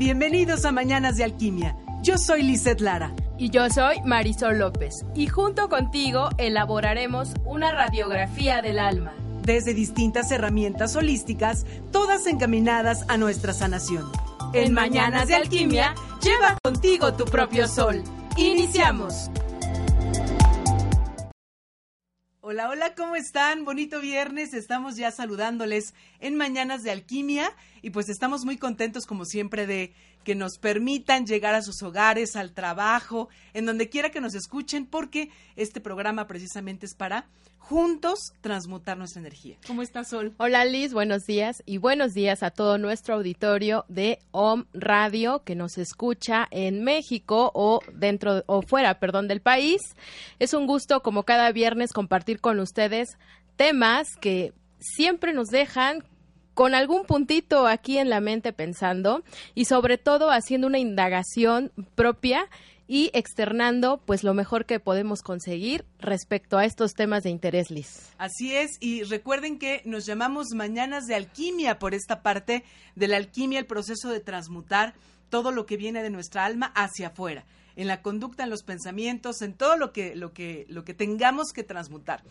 Bienvenidos a Mañanas de Alquimia. Yo soy Lizeth Lara. Y yo soy Marisol López. Y junto contigo elaboraremos una radiografía del alma. Desde distintas herramientas holísticas, todas encaminadas a nuestra sanación. En Mañanas de Alquimia, lleva contigo tu propio sol. Iniciamos. Hola, hola, ¿cómo están? Bonito viernes, estamos ya saludándoles en Mañanas de Alquimia y pues estamos muy contentos como siempre de que nos permitan llegar a sus hogares, al trabajo, en donde quiera que nos escuchen, porque este programa precisamente es para juntos transmutar nuestra energía. ¿Cómo estás, Sol? Hola, Liz, buenos días y buenos días a todo nuestro auditorio de OM Radio que nos escucha en México o dentro o fuera, perdón, del país. Es un gusto como cada viernes compartir con ustedes temas que siempre nos dejan con algún puntito aquí en la mente pensando y sobre todo haciendo una indagación propia y externando pues lo mejor que podemos conseguir respecto a estos temas de interés, Liz. Así es, y recuerden que nos llamamos Mañanas de Alquimia por esta parte de la alquimia, el proceso de transmutar todo lo que viene de nuestra alma hacia afuera, en la conducta, en los pensamientos, en todo lo que, lo que, lo que tengamos que transmutar.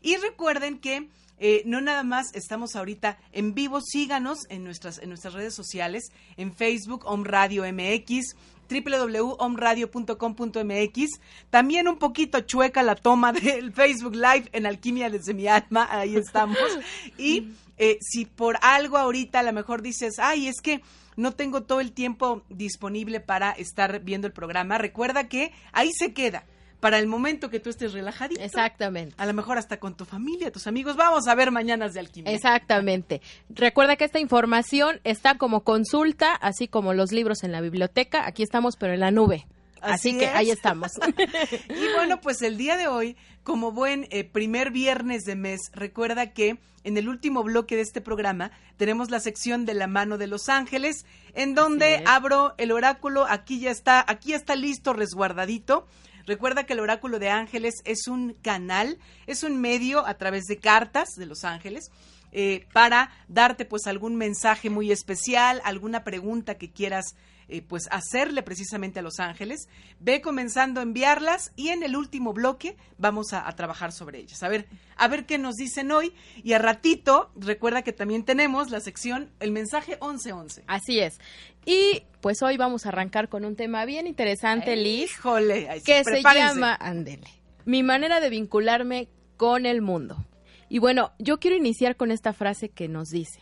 Y recuerden que eh, no nada más estamos ahorita en vivo, síganos en nuestras, en nuestras redes sociales, en Facebook, Om Radio MX, www.omradio.com.mx. También un poquito chueca la toma del Facebook Live en Alquimia desde mi alma, ahí estamos. Y eh, si por algo ahorita a lo mejor dices, ay, es que no tengo todo el tiempo disponible para estar viendo el programa, recuerda que ahí se queda para el momento que tú estés relajadito. Exactamente. A lo mejor hasta con tu familia, tus amigos. Vamos a ver mañanas de alquimia. Exactamente. Recuerda que esta información está como consulta, así como los libros en la biblioteca. Aquí estamos, pero en la nube. Así, que ahí estamos. y bueno, pues el día de hoy, como buen eh, primer viernes de mes, recuerda que en el último bloque de este programa tenemos la sección de la mano de los ángeles, en donde abro el oráculo. Aquí ya está, aquí ya está listo, resguardadito Recuerda que el oráculo de ángeles es un canal, es un medio a través de cartas de los ángeles. Eh, para darte pues algún mensaje muy especial, alguna pregunta que quieras eh, pues hacerle precisamente a Los Ángeles. Ve comenzando a enviarlas y en el último bloque vamos a, trabajar sobre ellas. A ver, a ver qué nos dicen hoy. Y a ratito, recuerda que también tenemos la sección El mensaje 1111. Así es. Y pues hoy vamos a arrancar con un tema bien interesante, Liz. Híjole, que se llama Andele. Mi manera de vincularme con el mundo. Y bueno, yo quiero iniciar con esta frase que nos dice,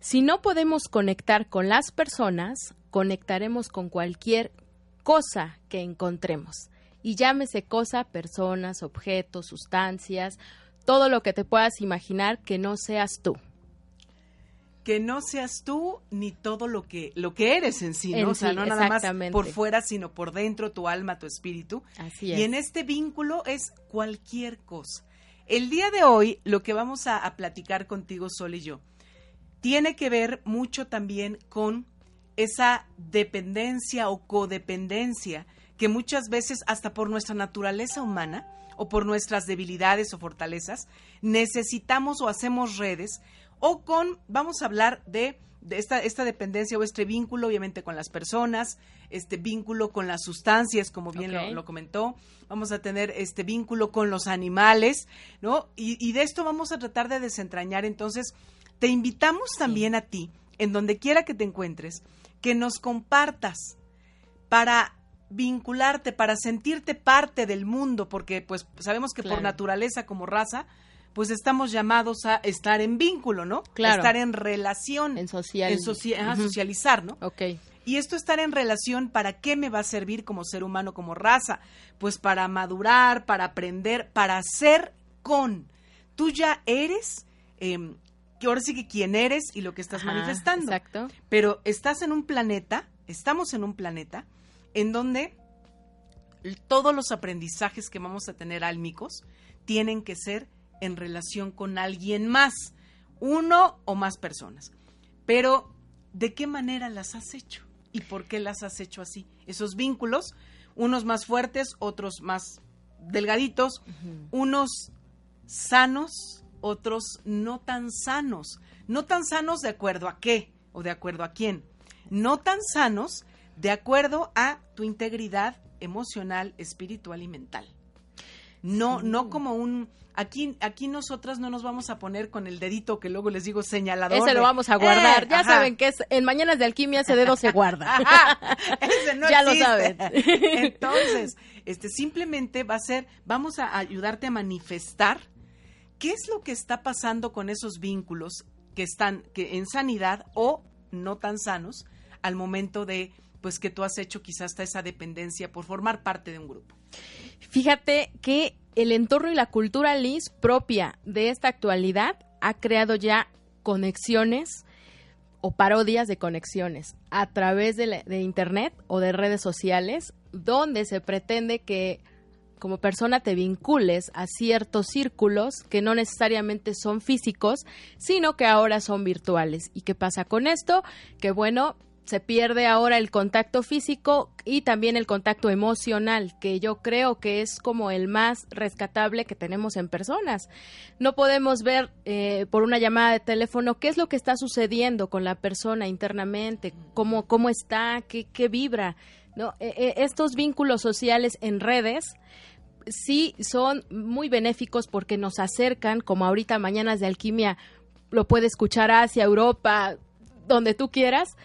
si no podemos conectar con las personas, conectaremos con cualquier cosa que encontremos. Y llámese cosa, personas, objetos, sustancias, todo lo que te puedas imaginar que no seas tú. Que no seas tú ni todo lo que lo que eres en sí, ¿no? o sea, no nada más por fuera, sino por dentro, tu alma, tu espíritu. Así es. Y en este vínculo es cualquier cosa. El día de hoy, lo que vamos a, a platicar contigo, Sol y yo, tiene que ver mucho también con esa dependencia o codependencia que muchas veces hasta por nuestra naturaleza humana o por nuestras debilidades o fortalezas necesitamos o hacemos redes o con, vamos a hablar de, esta, esta, dependencia o este vínculo obviamente con las personas, este vínculo con las sustancias, como bien lo, comentó, vamos a tener este vínculo con los animales, ¿no? Y, de esto vamos a tratar de desentrañar, entonces te invitamos también a ti, en donde quiera que te encuentres, que nos compartas para vincularte, para sentirte parte del mundo, porque pues sabemos que por naturaleza como raza, pues estamos llamados a estar en vínculo, ¿no? Claro. estar en relación. En, social. en socializar, ¿no? Ok. Y esto estar en relación, ¿para qué me va a servir como ser humano, como raza? Pues para madurar, para aprender, para ser con. Tú ya eres eh, ahora sí que quién eres y lo que estás manifestando. Exacto. Pero estás en un planeta, estamos en un planeta en donde todos los aprendizajes que vamos a tener álmicos tienen que ser en relación con alguien más, uno o más personas. Pero, ¿de qué manera las has hecho? ¿Y por qué las has hecho así? Esos vínculos, unos más fuertes, otros más delgaditos, unos sanos, otros no tan sanos. No tan sanos de acuerdo a qué o de acuerdo a quién. no tan sanos de acuerdo a tu integridad emocional, espiritual y mental. No, no como un aquí, aquí nosotras no nos vamos a poner con el dedito que luego les digo señalador. Ese lo vamos a guardar. Eh, ya saben que es en Mañanas de Alquimia ese dedo se guarda. ese no ya lo saben. Entonces, este simplemente va a ser, vamos a ayudarte a manifestar qué es lo que está pasando con esos vínculos que están que en sanidad o no tan sanos al momento de pues que tú has hecho quizás hasta esa dependencia por formar parte de un grupo. Fíjate que el entorno y la cultura Liz propia de esta actualidad ha creado ya conexiones o parodias de conexiones a través de, de, internet o de redes sociales donde se pretende que como persona te vincules a ciertos círculos que no necesariamente son físicos, sino que ahora son virtuales. ¿Y qué pasa con esto? Que bueno, se pierde ahora el contacto físico y también el contacto emocional, que yo creo que es como el más rescatable que tenemos en personas. No podemos ver eh, por una llamada de teléfono qué es lo que está sucediendo con la persona internamente, cómo, cómo está, qué, qué vibra. ¿no? E, e, estos vínculos sociales en redes sí son muy benéficos porque nos acercan, como ahorita Mañanas de Alquimia lo puede escuchar hacia Europa, donde tú quieras,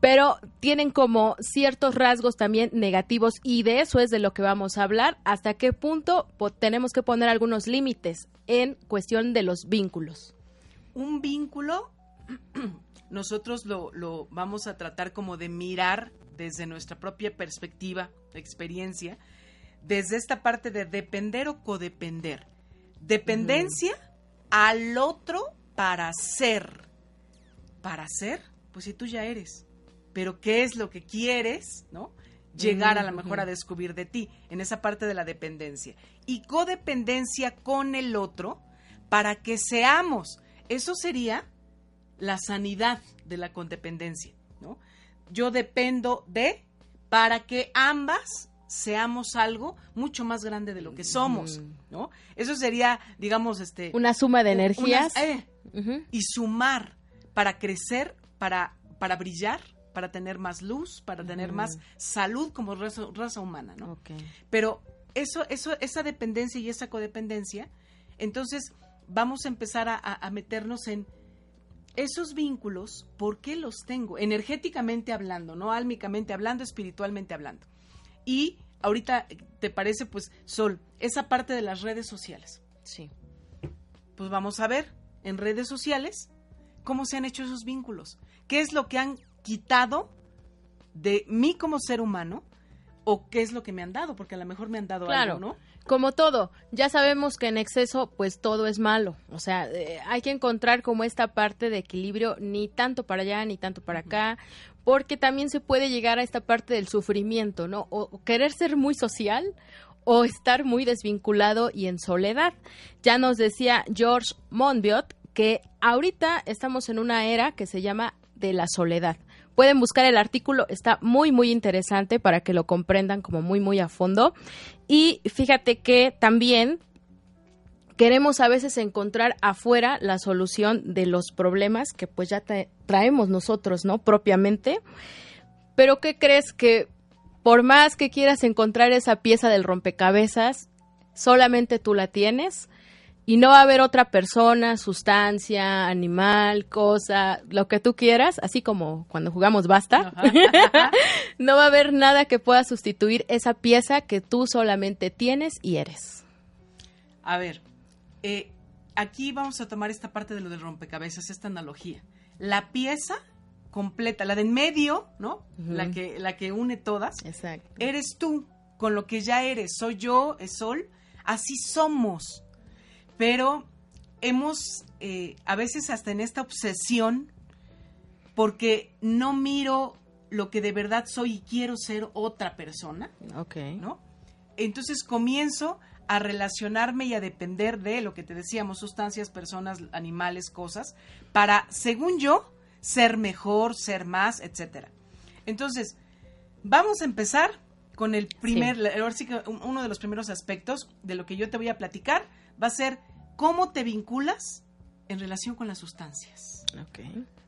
pero tienen como ciertos rasgos también negativos y de eso es de lo que vamos a hablar, hasta qué punto tenemos que poner algunos límites en cuestión de los vínculos. Un vínculo, nosotros lo, lo vamos a tratar como de mirar desde nuestra propia perspectiva, experiencia, desde esta parte de depender o codepender. Dependencia al otro para ser. ¿Para ser? Pues si tú ya eres pero qué es lo que quieres, ¿no? Llegar a lo mejor a descubrir de ti, en esa parte de la dependencia. Y codependencia con el otro para que seamos. Eso sería la sanidad de la codependencia, ¿no? Yo dependo de para que ambas seamos algo mucho más grande de lo que somos, ¿no? Eso sería, digamos, este una suma de energías eh, y sumar para crecer, para para brillar para tener más luz, para tener más salud como raza, humana, ¿no? Pero eso, eso, esa dependencia y esa codependencia, entonces vamos a empezar a, meternos en esos vínculos, ¿por qué los tengo? Energéticamente hablando, no álmicamente hablando, espiritualmente hablando. Y ahorita, ¿te parece, pues, Sol, esa parte de las redes sociales? Sí. Pues vamos a ver en redes sociales cómo se han hecho esos vínculos. ¿Qué es lo que han quitado de mí como ser humano o qué es lo que me han dado, porque a lo mejor me han dado algo, ¿no? Como todo, ya sabemos que en exceso pues todo es malo, o sea, eh, hay que encontrar como esta parte de equilibrio ni tanto para allá ni tanto para acá, porque también se puede llegar a esta parte del sufrimiento, ¿no? O, querer ser muy social o estar muy desvinculado y en soledad. Ya nos decía George Monbiot que ahorita estamos en una era que se llama de la soledad. Pueden buscar el artículo, está muy, muy interesante para que lo comprendan como muy, muy a fondo. Y fíjate que también queremos a veces encontrar afuera la solución de los problemas que pues ya traemos nosotros, ¿no? Propiamente. Pero ¿qué crees que por más que quieras encontrar esa pieza del rompecabezas, solamente tú la tienes? Y no va a haber otra persona, sustancia, animal, cosa, lo que tú quieras, así como cuando jugamos basta, no va a haber nada que pueda sustituir esa pieza que tú solamente tienes y eres. A ver, eh, aquí vamos a tomar esta parte de lo del rompecabezas, esta analogía. La pieza completa, la de en medio, ¿no? la, que, la que une todas. Exacto. Eres tú, con lo que ya eres. Soy yo, es Sol. Así somos pero hemos, eh, a veces hasta en esta obsesión, porque no miro lo que de verdad soy y quiero ser otra persona. Ok. ¿No? Entonces comienzo a relacionarme y a depender de lo que te decíamos, sustancias, personas, animales, cosas, para, según yo, ser mejor, ser más, etcétera. Entonces, vamos a empezar con el primer, sí. uno de los primeros aspectos de lo que yo te voy a platicar va a ser cómo te vinculas en relación con las sustancias. Ok.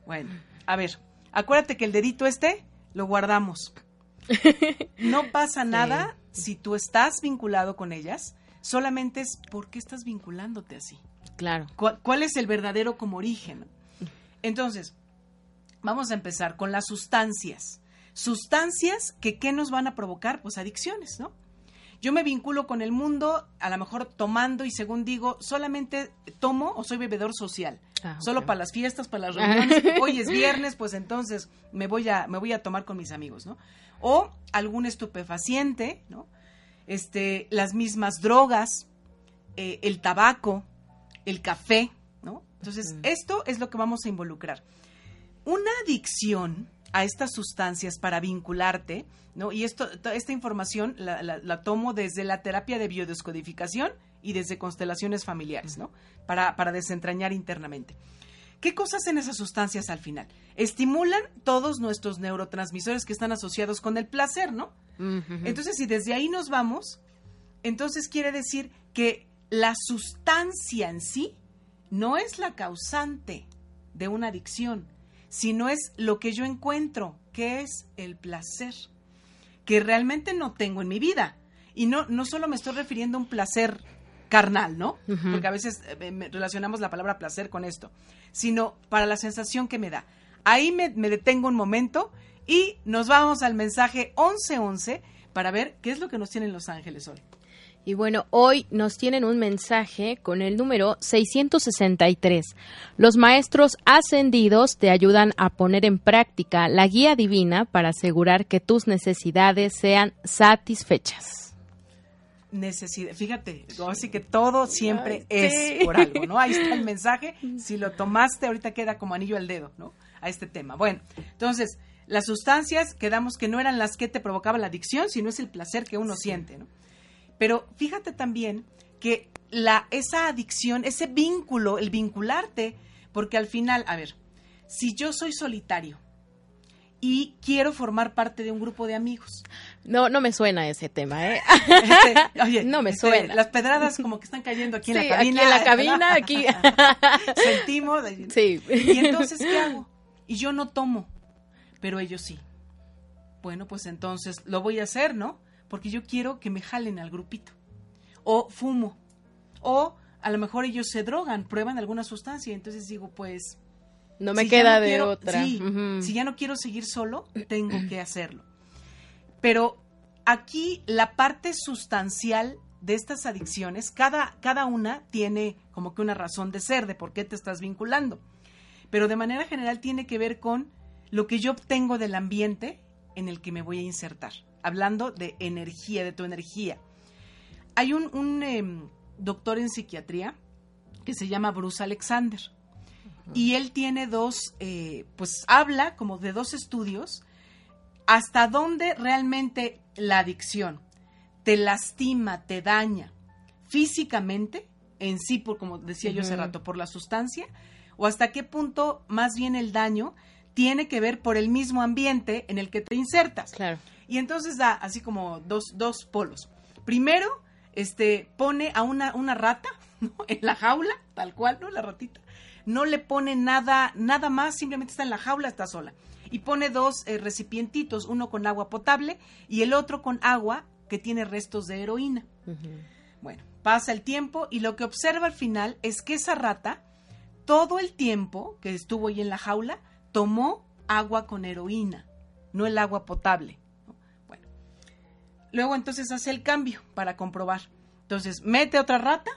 Bueno, a ver, Acuérdate que el dedito este lo guardamos. No pasa nada si tú estás vinculado con ellas, solamente es por qué estás vinculándote así. Claro. ¿Cuál, cuál es el verdadero como origen? Entonces, vamos a empezar con las sustancias. Sustancias que ¿qué nos van a provocar? Pues adicciones, ¿no? Yo me vinculo con el mundo, a lo mejor tomando y según digo, solamente tomo o soy bebedor social. Ah, Solo para las fiestas, para las reuniones. Hoy es viernes, pues entonces me voy a me voy a tomar con mis amigos, ¿no? O algún estupefaciente, ¿no? Este, las mismas drogas, eh, el tabaco, el café, ¿no? Entonces, esto es lo que vamos a involucrar. Una adicción a estas sustancias para vincularte, ¿no? Y esto, to- esta información la, la- la tomo desde la terapia de biodescodificación y desde constelaciones familiares, ¿no? Para, para desentrañar internamente. ¿Qué cosas hacen esas sustancias al final? Estimulan todos nuestros neurotransmisores que están asociados con el placer, ¿no? Entonces, si desde ahí nos vamos, entonces quiere decir que la sustancia en sí no es la causante de una adicción, sino es lo que yo encuentro, que es el placer, que realmente no tengo en mi vida. Y no, no solo me estoy refiriendo a un placer carnal, ¿no? Porque a veces eh, relacionamos la palabra placer con esto, sino para la sensación que me da. Ahí me, me detengo un momento y nos vamos al mensaje 1111 para ver qué es lo que nos tienen los ángeles hoy. Y bueno, hoy nos tienen un mensaje con el número 663. Los maestros ascendidos te ayudan a poner en práctica la guía divina para asegurar que tus necesidades sean satisfechas. Necesidad, fíjate, así que todo siempre Ay, sí. es por algo, ¿no? Ahí está el mensaje, si lo tomaste ahorita queda como anillo al dedo, ¿no? A este tema. Bueno, entonces, las sustancias quedamos que no eran las que te provocaba la adicción, sino es el placer que uno siente, ¿no? Pero fíjate también que la, esa adicción, ese vínculo, el vincularte, porque al final, a ver, si yo soy solitario y quiero formar parte de un grupo de amigos, No, no me suena ese tema, ¿eh? este, oye, No me este, suena. Las pedradas como que están cayendo aquí en la cabina. Aquí en la cabina, aquí. Sentimos. Sí. Y entonces, ¿qué hago? Y yo no tomo, pero ellos sí. Bueno, pues entonces lo voy a hacer, ¿no? Porque yo quiero que me jalen al grupito. O fumo. O a lo mejor ellos se drogan, prueban alguna sustancia. y Entonces digo, pues. No me si queda no de quiero- otra. sí, si ya no quiero seguir solo, tengo que hacerlo. Pero aquí la parte sustancial de estas adicciones, cada, cada una tiene como que una razón de ser, de por qué te estás vinculando. Pero de manera general tiene que ver con lo que yo obtengo del ambiente en el que me voy a insertar. Hablando de energía, de tu energía. Hay un, un, em, doctor en psiquiatría que se llama Bruce Alexander. Y él tiene dos, eh, pues habla como de dos estudios hasta dónde realmente la adicción te lastima, te daña físicamente en sí, por como decía yo hace rato, por la sustancia, o hasta qué punto más bien el daño tiene que ver por el mismo ambiente en el que te insertas. Claro. Y entonces da así como dos, dos polos. Primero, este, pone a una, una rata ¿no? en la jaula, tal cual, ¿no? La ratita. No le pone nada, nada más, simplemente está en la jaula, está sola. Y pone dos eh, recipientitos, uno con agua potable y el otro con agua que tiene restos de heroína. Bueno, pasa el tiempo y lo que observa al final es que esa rata, todo el tiempo que estuvo ahí en la jaula, tomó agua con heroína, no el agua potable. Luego entonces hace el cambio para comprobar. Entonces mete otra rata,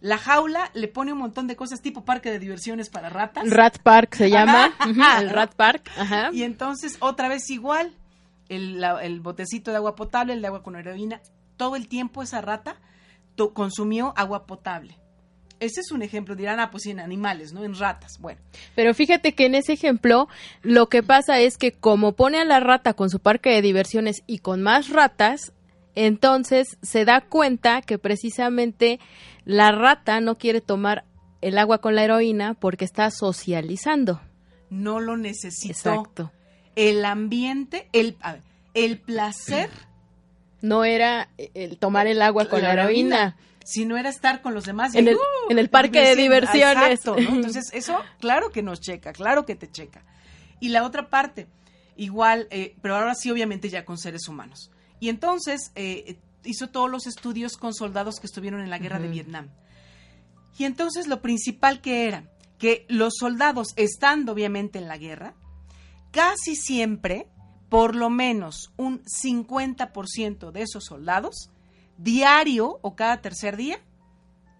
la jaula le pone un montón de cosas tipo parque de diversiones para ratas. Rat Park se llama. Ajá. El Rat Park. Ajá. Y entonces otra vez igual, el, la- el botecito de agua potable, el de agua con heroína, todo el tiempo esa rata to- consumió agua potable. Ese es un ejemplo, dirán, ah, pues sí, en animales, ¿no? En ratas. Bueno, Pero fíjate que en ese ejemplo lo que pasa es que como pone a la rata con su parque de diversiones y con más ratas, entonces se da cuenta que precisamente la rata no quiere tomar el agua con la heroína porque está socializando. no lo necesitó. Exacto. El ambiente, el, ver, el placer, No era el tomar el agua con la, heroína. sino era estar con los demás. y, En el- ¡uh! en el parque de diversiones. Exacto, ¿no? Entonces, eso, claro que nos checa, claro que te checa. Y la otra parte, igual, eh, pero ahora sí obviamente ya con seres humanos. Y entonces eh, hizo todos los estudios con soldados que estuvieron en la guerra de Vietnam. Y entonces lo principal que era, que los soldados, estando obviamente en la guerra, casi siempre, por lo menos un 50% de esos soldados, diario o cada tercer día,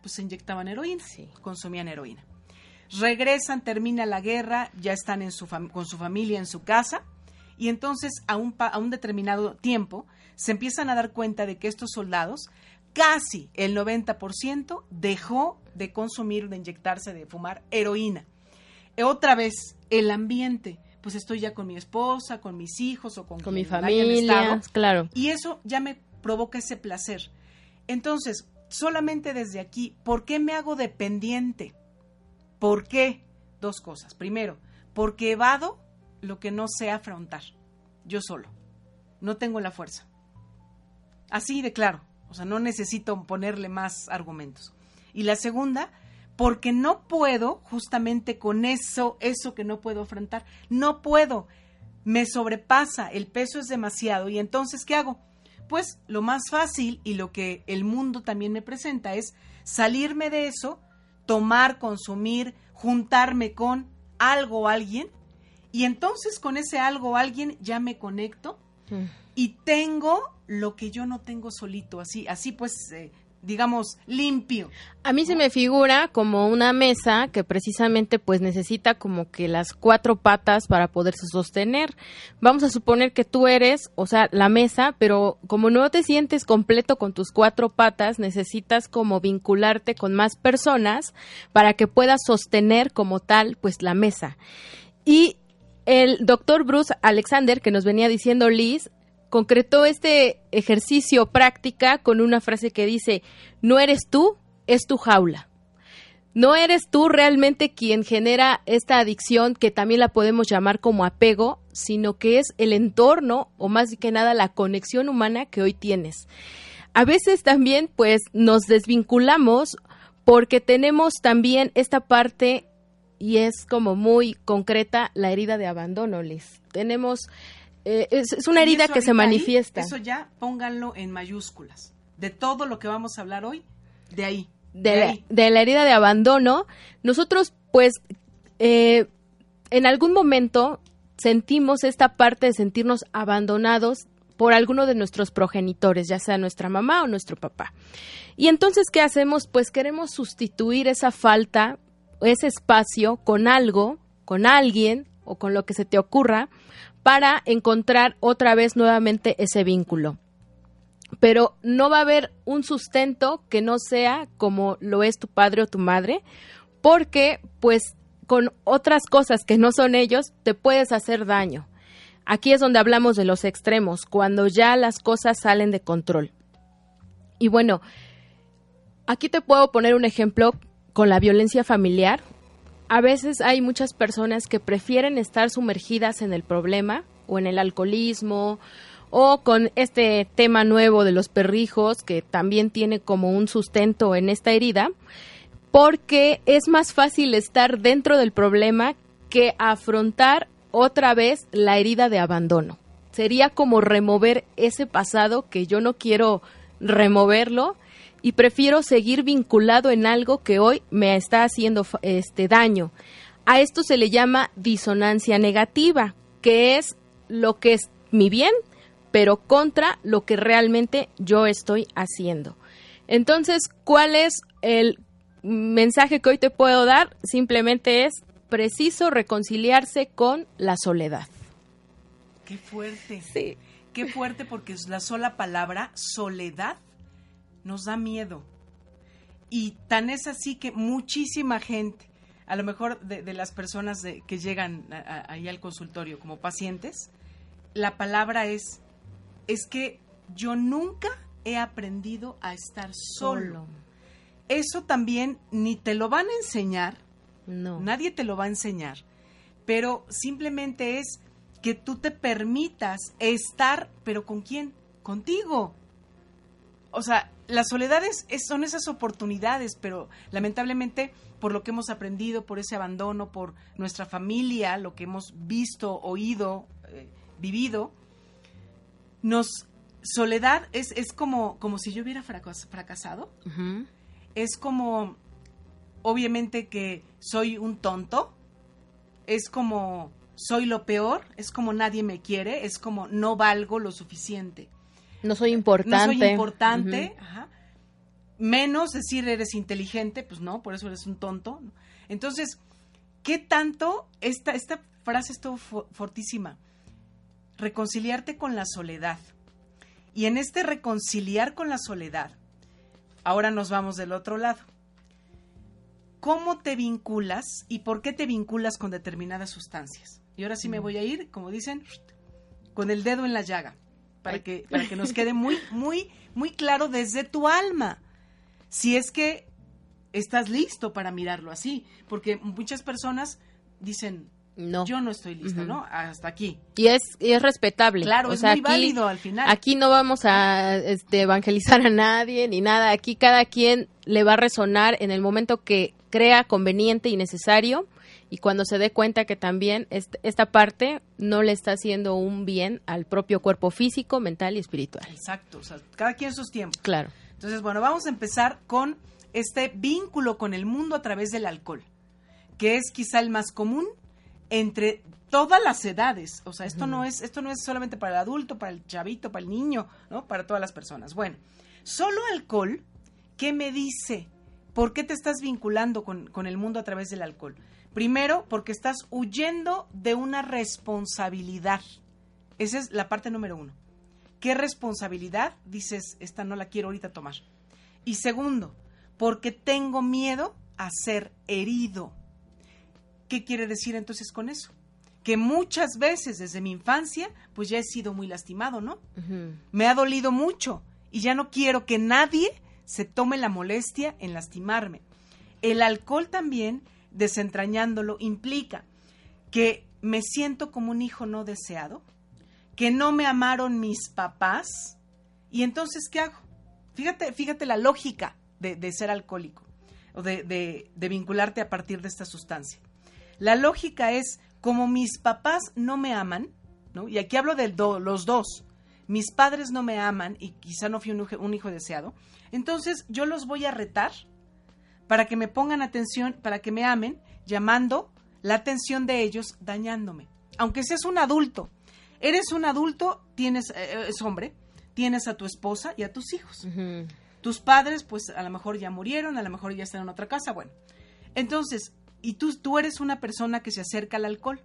pues se inyectaban heroína, consumían heroína. Regresan, termina la guerra, ya están en su con su familia en su casa, y entonces a un, a un determinado tiempo se empiezan a dar cuenta de que estos soldados, casi el 90%, dejó de consumir, de inyectarse, de fumar heroína. Otra vez, el ambiente pues estoy ya con mi esposa, con mis hijos o con, con mi familia, claro. Y eso ya me provoca ese placer. Entonces, solamente desde aquí, ¿por qué me hago dependiente? ¿Por qué? Dos cosas. Primero, porque evado lo que no sé afrontar, yo solo. No tengo la fuerza. Así de claro. O sea, no necesito ponerle más argumentos. Y la segunda, porque no puedo justamente con eso, eso que no puedo afrontar, no puedo, me sobrepasa, el peso es demasiado y entonces, ¿qué hago? Pues lo más fácil y lo que el mundo también me presenta es salirme de eso, tomar, consumir, juntarme con algo o alguien y entonces con ese algo o alguien ya me conecto mm. y tengo lo que yo no tengo solito, así, así pues eh, digamos, limpio. A mí se me figura como una mesa que precisamente pues necesita como que las cuatro patas para poderse sostener. Vamos a suponer que tú eres, o sea, la mesa, pero como no te sientes completo con tus cuatro patas, necesitas como vincularte con más personas para que puedas sostener como tal pues la mesa. Y el doctor Bruce Alexander, que nos venía diciendo Liz, concretó este ejercicio práctica con una frase que dice, no eres tú, es tu jaula. No eres tú realmente quien genera esta adicción que también la podemos llamar como apego, sino que es el entorno o más que nada la conexión humana que hoy tienes. A veces también pues nos desvinculamos porque tenemos también esta parte y es como muy concreta la herida de abandono, les Tenemos eh, es, una herida que se manifiesta. eso ya pónganlo en mayúsculas. De todo lo que vamos a hablar hoy, de ahí. De, La, herida de abandono, nosotros pues eh, en algún momento sentimos esta parte de sentirnos abandonados por alguno de nuestros progenitores, ya sea nuestra mamá o nuestro papá. Y entonces, ¿qué hacemos? Pues queremos sustituir esa falta, ese espacio con algo, con alguien o con lo que se te ocurra para encontrar otra vez nuevamente ese vínculo. Pero no va a haber un sustento que no sea como lo es tu padre o tu madre, porque pues con otras cosas que no son ellos te puedes hacer daño. Aquí es donde hablamos de los extremos, cuando ya las cosas salen de control. Y bueno, aquí te puedo poner un ejemplo con la violencia familiar a veces hay muchas personas que prefieren estar sumergidas en el problema o en el alcoholismo o con este tema nuevo de los perrijos que también tiene como un sustento en esta herida, porque es más fácil estar dentro del problema que afrontar otra vez la herida de abandono. Sería como remover ese pasado que yo no quiero removerlo y prefiero seguir vinculado en algo que hoy me está haciendo este daño. A esto se le llama disonancia negativa, que es lo que es mi bien, pero contra lo que realmente yo estoy haciendo. Entonces, ¿cuál es el mensaje que hoy te puedo dar? Simplemente es preciso reconciliarse con la soledad. Qué fuerte. Sí. Qué fuerte porque es la sola palabra soledad nos da miedo. Y tan es así que muchísima gente, a lo mejor de, las personas que llegan ahí al consultorio como pacientes, la palabra es, es que yo nunca he aprendido a estar solo. Eso también ni te lo van a enseñar, no. nadie te lo va a enseñar, pero simplemente es que tú te permitas estar, pero ¿con quién? Contigo. O sea, la soledad es, son esas oportunidades, pero lamentablemente por lo que hemos aprendido, por ese abandono, por nuestra familia, lo que hemos visto, oído, eh, vivido, nos soledad es, es como, como si yo hubiera fracasado. Es como, obviamente que soy un tonto. Es como, soy lo peor. Es como nadie me quiere. Es como no valgo lo suficiente. No soy importante. No soy importante. Menos decir eres inteligente, pues no, por eso eres un tonto. Entonces, ¿qué tanto? Esta, esta frase estuvo fortísima. Reconciliarte con la soledad. Y en este reconciliar con la soledad, ahora nos vamos del otro lado. ¿Cómo te vinculas y por qué te vinculas con determinadas sustancias? Y ahora sí me voy a ir, como dicen, con el dedo en la llaga, para que, para que nos quede muy, muy, muy claro desde tu alma. Si es que estás listo para mirarlo así, porque muchas personas dicen, no. Yo no estoy lista, ¿no? Hasta aquí. Y es, es respetable. Claro, es muy válido al final. Aquí no vamos a este, evangelizar a nadie ni nada. Aquí cada quien le va a resonar en el momento que crea conveniente y necesario y cuando se dé cuenta que también esta parte no le está haciendo un bien al propio cuerpo físico, mental y espiritual. Exacto, o sea, cada quien sus tiempos. Claro. Entonces, bueno, vamos a empezar con este vínculo con el mundo a través del alcohol, que es quizá el más común entre todas las edades. O sea, esto no es, esto no es solamente para el adulto, para el chavito, para el niño, ¿no? Para todas las personas. Bueno, solo alcohol, ¿qué me dice? ¿Por qué te estás vinculando con, con el mundo a través del alcohol? Primero, porque estás huyendo de una responsabilidad. Esa es la parte número uno. ¿Qué responsabilidad? Dices, esta no la quiero ahorita tomar. Y segundo, porque tengo miedo a ser herido. ¿Qué quiere decir entonces con eso? Que muchas veces desde mi infancia, pues ya he sido muy lastimado, ¿no? Me ha dolido mucho y ya no quiero que nadie se tome la molestia en lastimarme. El alcohol también, desentrañándolo, implica que me siento como un hijo no deseado, que no me amaron mis papás, y entonces, ¿qué hago? Fíjate, fíjate la lógica de, ser alcohólico o de, de vincularte a partir de esta sustancia. La lógica es, como mis papás no me aman, ¿no? y aquí hablo de los dos, mis padres no me aman y quizá no fui un, hijo deseado, entonces yo los voy a retar para que me pongan atención, para que me amen, llamando la atención de ellos, dañándome. Aunque seas un adulto, eres un adulto, tienes, eh, es hombre, tienes a tu esposa y a tus hijos. Tus padres, pues a lo mejor ya murieron, a lo mejor ya están en otra casa, bueno. Entonces, y tú, tú eres una persona que se acerca al alcohol.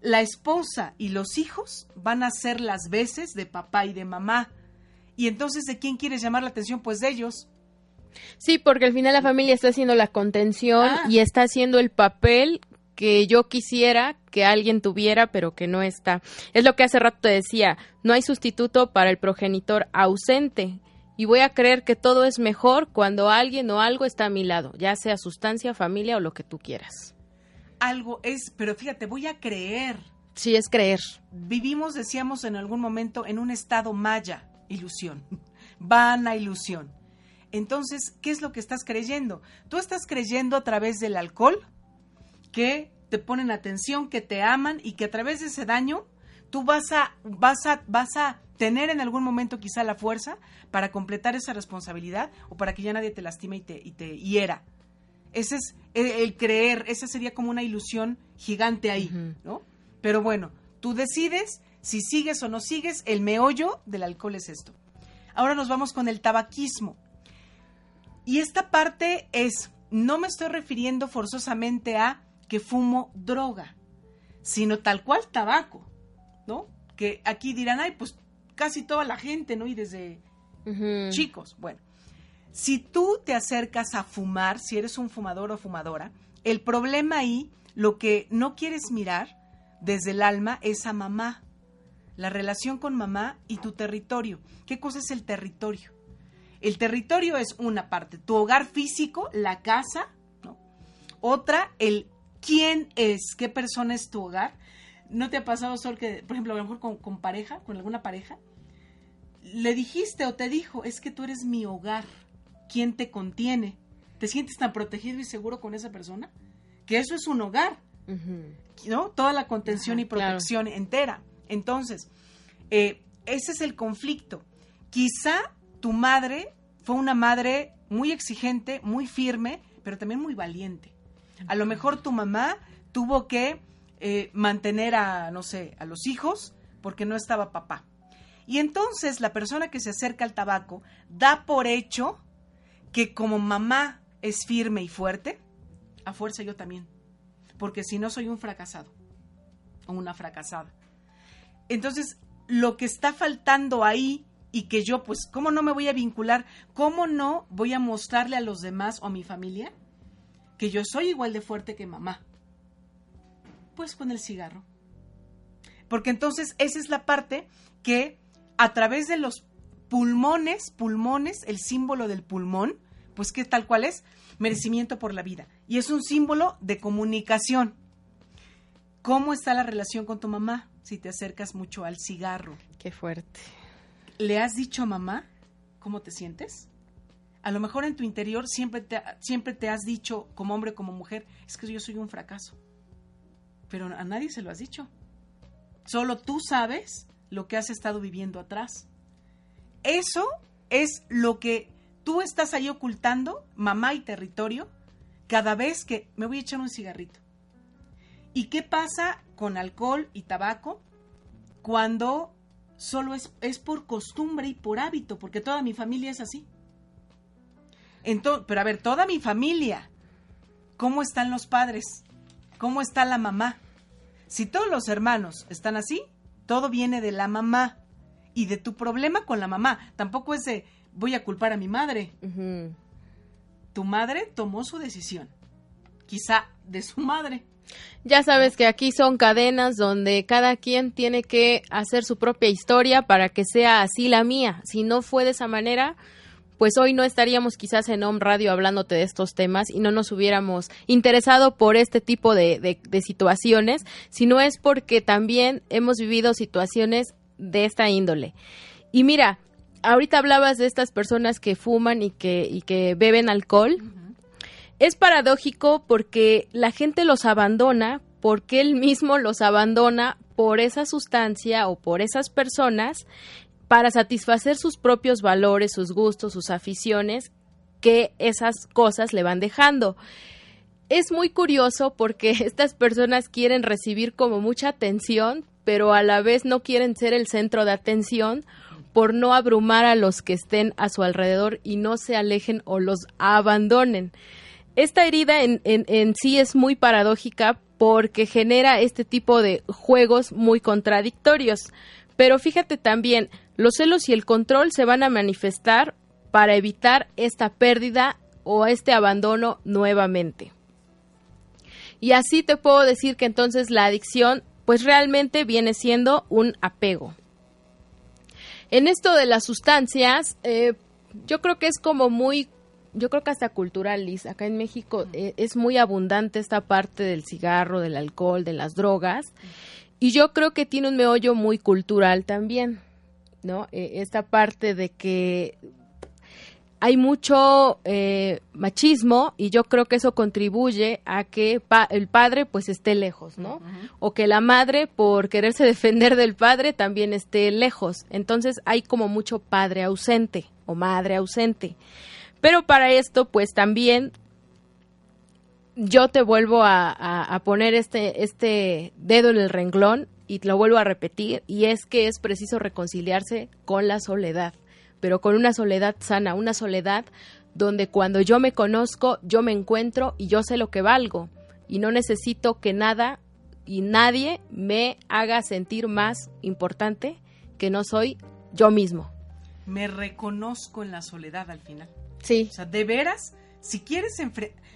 La esposa y los hijos van a ser las veces de papá y de mamá. Y entonces, ¿de quién quieres llamar la atención? Pues de ellos. Sí, porque al final la familia está haciendo la contención ah. y está haciendo el papel que yo quisiera que alguien tuviera, pero que no está. Es lo que hace rato te decía, no hay sustituto para el progenitor ausente y voy a creer que todo es mejor cuando alguien o algo está a mi lado, ya sea sustancia, familia o lo que tú quieras. Algo es, pero fíjate, voy a creer. Sí, es creer. Vivimos, decíamos en algún momento, en un estado maya, ilusión, vana ilusión. Entonces, ¿qué es lo que estás creyendo? Tú estás creyendo a través del alcohol que te ponen atención, que te aman y que a través de ese daño tú vas a, vas a, vas a tener en algún momento quizá la fuerza para completar esa responsabilidad o para que ya nadie te lastime y te, y te hiera. Ese es el, creer, esa sería como una ilusión gigante ahí, ¿no? Pero bueno, tú decides si sigues o no sigues, el meollo del alcohol es esto. Ahora nos vamos con el tabaquismo. Y esta parte es, no me estoy refiriendo forzosamente a que fumo droga, sino tal cual tabaco, ¿no? Que aquí dirán, ay, pues casi toda la gente, ¿no? Y desde chicos. Bueno, si tú te acercas a fumar, si eres un fumador o fumadora, el problema ahí, lo que no quieres mirar desde el alma es a mamá, la relación con mamá y tu territorio. ¿Qué cosa es el territorio? El territorio es una parte, tu hogar físico, la casa, ¿no? Otra, el quién es, qué persona es tu hogar. ¿No te ha pasado, Sol, que, por ejemplo, a lo mejor con pareja, con alguna pareja, le dijiste o te dijo, es que tú eres mi hogar, ¿quién te contiene? ¿Te sientes tan protegido y seguro con esa persona? Que eso es un hogar, ¿no? Toda la contención y protección entera. Entonces, eh, ese es el conflicto. Quizá tu madre fue una madre muy exigente, muy firme, pero también muy valiente. A lo mejor tu mamá tuvo que eh, mantener a, no sé, a los hijos porque no estaba papá. Y entonces la persona que se acerca al tabaco da por hecho que como mamá es firme y fuerte, a fuerza yo también. Porque si no soy un fracasado o una fracasada. Entonces, lo que está faltando ahí y que yo, pues, ¿cómo no me voy a vincular? ¿Cómo no voy a mostrarle a los demás o a mi familia que yo soy igual de fuerte que mamá? Pues con el cigarro. Porque entonces esa es la parte que a través de los pulmones, pulmones, el símbolo del pulmón, pues que tal cual es, merecimiento por la vida. Y es un símbolo de comunicación. ¿Cómo está la relación con tu mamá si te acercas mucho al cigarro? Qué fuerte. ¿Le has dicho a mamá cómo te sientes? A lo mejor en tu interior siempre te, siempre te has dicho, como hombre, como mujer, es que yo soy un fracaso. Pero a nadie se lo has dicho. Solo tú sabes lo que has estado viviendo atrás. Eso es lo que tú estás ahí ocultando, mamá y territorio, cada vez que me voy a echar un cigarrito. ¿Y qué pasa con alcohol y tabaco cuando solo es, es por costumbre y por hábito? Porque toda mi familia es así. Entonces, pero a ver, toda mi familia, ¿cómo están los padres? ¿Cómo está la mamá? Si todos los hermanos están así, todo viene de la mamá y de tu problema con la mamá. Tampoco es de voy a culpar a mi madre. Tu madre tomó su decisión, quizá de su madre. Ya sabes que aquí son cadenas donde cada quien tiene que hacer su propia historia para que sea así la mía. Si no fue de esa manera, pues hoy no estaríamos quizás en Home Radio hablándote de estos temas y no nos hubiéramos interesado por este tipo de, de, de situaciones, sino es porque también hemos vivido situaciones de esta índole. Y mira, ahorita hablabas de estas personas que fuman y que, y que beben alcohol. Es paradójico porque la gente los abandona porque él mismo los abandona por esa sustancia o por esas personas para satisfacer sus propios valores, sus gustos, sus aficiones que esas cosas le van dejando. Es muy curioso porque estas personas quieren recibir como mucha atención, pero a la vez no quieren ser el centro de atención por no abrumar a los que estén a su alrededor y no se alejen o los abandonen. Esta herida en, sí es muy paradójica porque genera este tipo de juegos muy contradictorios. Pero fíjate también, los celos y el control se van a manifestar para evitar esta pérdida o este abandono nuevamente. Y así te puedo decir que entonces la adicción pues realmente viene siendo un apego. En esto de las sustancias, eh, yo creo que es como muy, yo creo que hasta cultural, Liz. Acá en México eh, es muy abundante esta parte del cigarro, del alcohol, de las drogas. Y yo creo que tiene un meollo muy cultural también, ¿no? Eh, esta parte de que hay mucho eh, machismo y yo creo que eso contribuye a que el padre pues esté lejos, ¿no? O que la madre por quererse defender del padre también esté lejos. Entonces hay como mucho padre ausente o madre ausente. Pero para esto pues también yo te vuelvo a, poner este, este dedo en el renglón y te lo vuelvo a repetir y es que es preciso reconciliarse con la soledad pero con una soledad sana, una soledad donde cuando yo me conozco, yo me encuentro y yo sé lo que valgo y no necesito que nada y nadie me haga sentir más importante que no soy yo mismo. Me reconozco en la soledad al final. Sí. O sea, de veras, si quieres,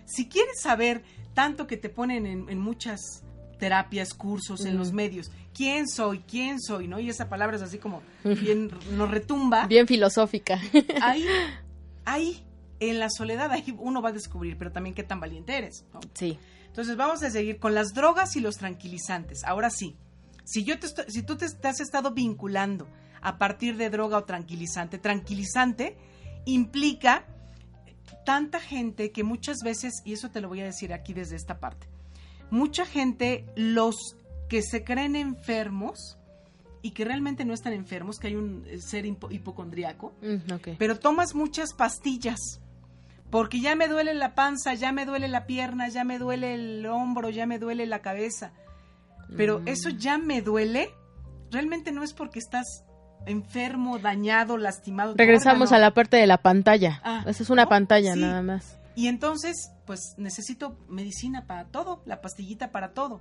si quieres saber tanto que te ponen en, en muchas terapias, cursos, en los medios. ¿Quién soy? ¿Quién soy? ¿No? Y esa palabra es así como bien, nos retumba. Bien filosófica. Ahí, ahí, en la soledad, ahí uno va a descubrir, pero también qué tan valiente eres. Sí. Entonces vamos a seguir con las drogas y los tranquilizantes. Ahora sí, si, yo te si tú te, has estado vinculando a partir de droga o tranquilizante. Tranquilizante implica tanta gente que muchas veces, y eso te lo voy a decir aquí desde esta parte, mucha gente, los que se creen enfermos y que realmente no están enfermos, que hay un ser hipocondriaco, mm, pero tomas muchas pastillas porque ya me duele la panza, ya me duele la pierna, ya me duele el hombro, ya me duele la cabeza. Pero mm. eso ya me duele, realmente no es porque estás enfermo, dañado, lastimado. Regresamos a la parte de la pantalla. Ah, Esa es una pantalla nada más. Y entonces, pues necesito medicina para todo, la pastillita para todo.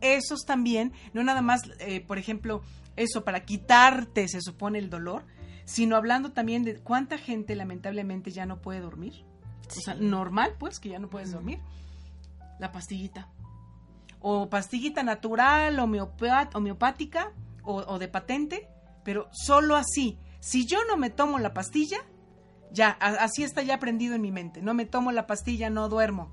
Esos también, no nada más, eh, por ejemplo, eso para quitarte, se supone, el dolor, sino hablando también de cuánta gente lamentablemente ya no puede dormir. O sea, normal, pues, que ya no puedes dormir. La pastillita. O pastillita natural, homeopática o, de patente, pero solo así. Si yo no me tomo la pastilla, ya, así está ya aprendido en mi mente. No me tomo la pastilla, no duermo.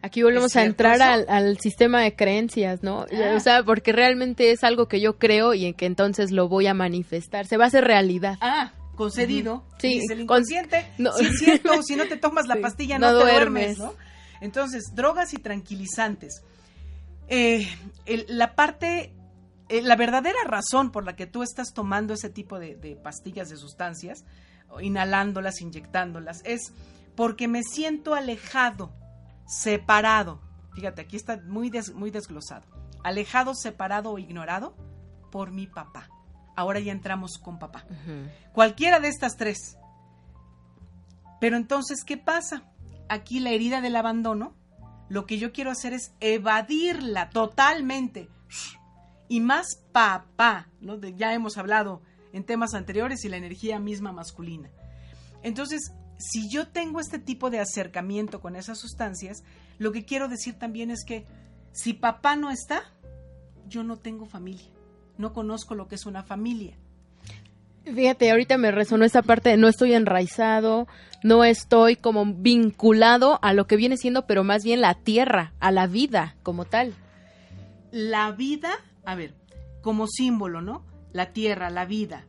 Aquí volvemos a entrar al, sistema de creencias, ¿no? Ah. O sea, porque realmente es algo que yo creo y en que entonces lo voy a manifestar. Se va a hacer realidad. Ah, concedido. Sí, el inconsciente. Si es cierto, si no te tomas la pastilla no, te duermes, ¿no? Entonces, drogas y tranquilizantes. Eh, la parte, eh, la verdadera razón por la que tú estás tomando ese tipo de, pastillas, de sustancias, inhalándolas, inyectándolas, es porque me siento alejado, separado. Fíjate, aquí está muy, muy desglosado. Alejado, separado o ignorado por mi papá ahora ya entramos con papá. Cualquiera de estas tres. Pero entonces, ¿qué pasa? Aquí la herida del abandono, lo que yo quiero hacer es evadirla totalmente. Y más papá, ¿no? ya hemos hablado en temas anteriores y la energía misma masculina. Entonces, si yo tengo este tipo de acercamiento con esas sustancias, lo que quiero decir también es que si papá no está, yo no tengo familia no conozco lo que es una familia. Fíjate, ahorita me resonó esta parte no estoy enraizado, no estoy como vinculado a lo que viene siendo, pero más bien la tierra, a la vida como tal. La vida, a ver, como símbolo, ¿no? La tierra, la vida.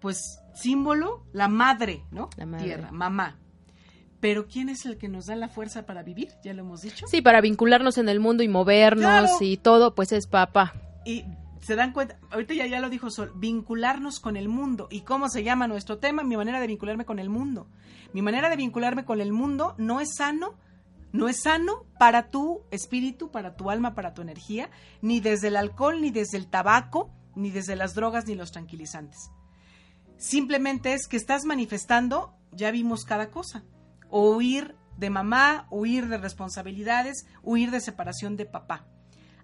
Pues símbolo, la madre, ¿no? La madre. Tierra, mamá. Pero ¿quién es el que nos da la fuerza para vivir? Ya lo hemos dicho. Sí, para vincularnos en el mundo y movernos y todo, pues es papá. Y se dan cuenta, ahorita ya, ya lo dijo Sol, vincularnos con el mundo. ¿Y cómo se llama nuestro tema? Mi manera de vincularme con el mundo. Mi manera de vincularme con el mundo no es sano, no es sano para tu espíritu, para tu alma, para tu energía, ni desde el alcohol, ni desde el tabaco, ni desde las drogas, ni los tranquilizantes. Simplemente es que estás manifestando, ya vimos cada cosa, o huir de mamá, huir de responsabilidades, huir de separación de papá.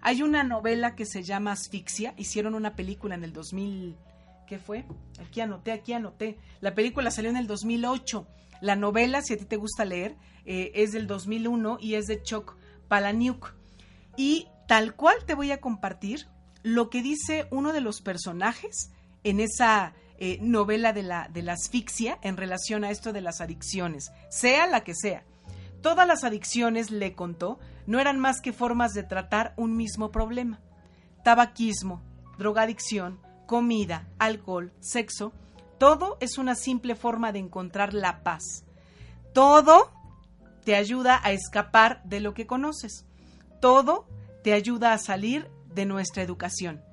Hay una novela que se llama Asfixia, hicieron una película en el 2000, ¿qué fue? Aquí anoté, aquí anoté. La película salió en el 2008. La novela, si a ti te gusta leer, eh, es del 2001 y es de Chuck Palahniuk. Y tal cual te voy a compartir lo que dice uno de los personajes en esa eh, novela de la, de la asfixia en relación a esto de las adicciones, sea la que sea. Todas las adicciones, le contó, no eran más que formas de tratar un mismo problema. Tabaquismo, drogadicción, comida, alcohol, sexo, todo es una simple forma de encontrar la paz. Todo te ayuda a escapar de lo que conoces. Todo te ayuda a salir de nuestra educación.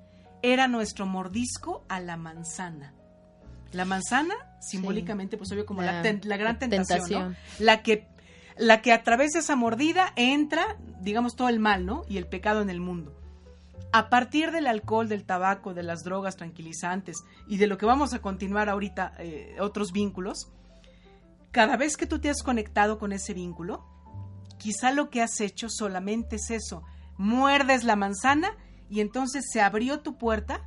Era nuestro mordisco a la manzana. La manzana, simbólicamente, pues obvio como la, gran tentación, la que la que a través de esa mordida entra, digamos, todo el mal, ¿no? Y el pecado en el mundo. A partir del alcohol, del tabaco, de las drogas tranquilizantes y de lo que vamos a continuar ahorita, eh, otros vínculos, cada vez que tú te has conectado con ese vínculo, quizá lo que has hecho solamente es eso, muerdes la manzana y entonces se abrió tu puerta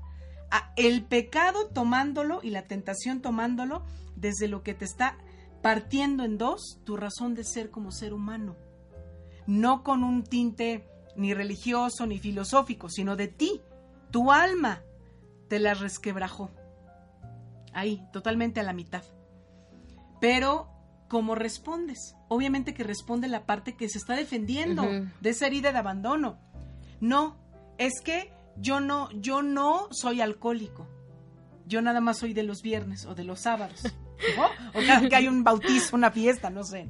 a el pecado tomándolo y la tentación tomándolo desde lo que te está partiendo en dos tu razón de ser como ser humano, no con un tinte ni religioso ni filosófico, sino de ti, tu alma, te la resquebrajó. Ahí, totalmente a la mitad. Pero, ¿cómo respondes? Obviamente que responde la parte que se está defendiendo de esa herida de abandono. No, es que yo no, yo no soy alcohólico. Yo nada más soy de los viernes o de los sábados. O cada que hay un bautizo, una fiesta, no sé.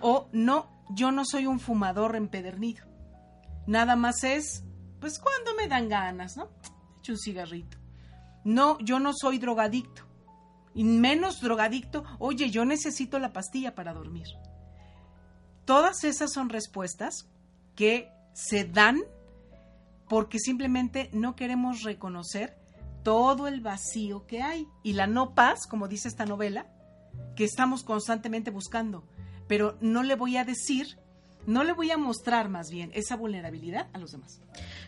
O no, yo no soy un fumador empedernido. Nada más es, pues cuando me dan ganas, ¿no? Echo un cigarrito. No, yo no soy drogadicto. Y menos drogadicto, oye, yo necesito la pastilla para dormir. Todas esas son respuestas que se dan porque simplemente no queremos reconocer todo el vacío que hay y la no paz, como dice esta novela, que estamos constantemente buscando. Pero no le voy a decir, no le voy a mostrar más bien esa vulnerabilidad a los demás.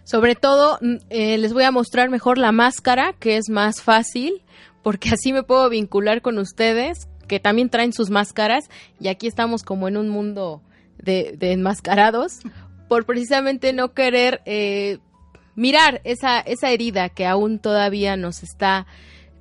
Sobre todo, mm, eh, les voy a mostrar mejor la máscara, que es más fácil, porque así me puedo vincular con ustedes, que también traen sus máscaras, y aquí estamos como en un mundo de, enmascarados, por precisamente no querer eh, mirar esa, esa herida que aún todavía nos está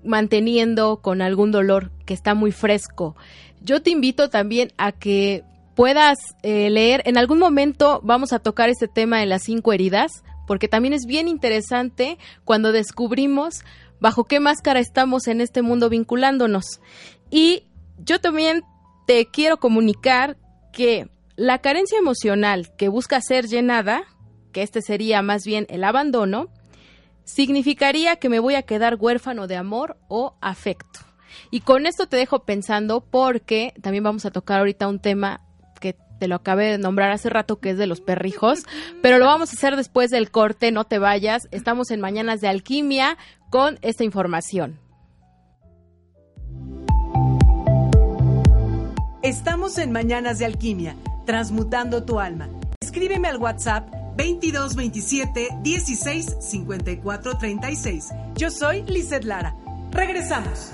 manteniendo con algún dolor que está muy fresco. Yo te invito también a que puedas eh, leer, en algún momento vamos a tocar este tema de las cinco heridas, porque también es bien interesante cuando descubrimos bajo qué máscara estamos en este mundo vinculándonos. Y yo también te quiero comunicar que la carencia emocional que busca ser llenada que este sería más bien el abandono, significaría que me voy a quedar huérfano de amor o afecto. Y con esto te dejo pensando porque también vamos a tocar ahorita un tema te lo acabé de nombrar hace rato que es de los perrijos, pero lo vamos a hacer después del corte, no te vayas. Estamos en Mañanas de Alquimia con esta información. Estamos en Mañanas de Alquimia, transmutando tu alma. Escríbeme al WhatsApp 22 27 16 54 36. Yo soy Lizeth Lara. Regresamos.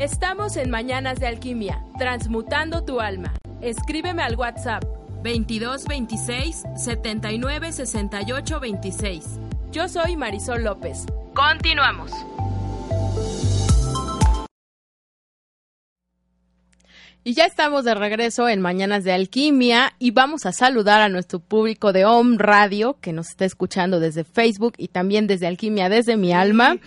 Estamos en Mañanas de Alquimia, transmutando tu alma. Escríbeme al WhatsApp 22 26 79 68 26. Yo soy Marisol López. Continuamos. Y ya estamos de regreso en Mañanas de Alquimia y vamos a saludar a nuestro público de Home Radio que nos está escuchando desde Facebook y también desde Alquimia desde mi alma.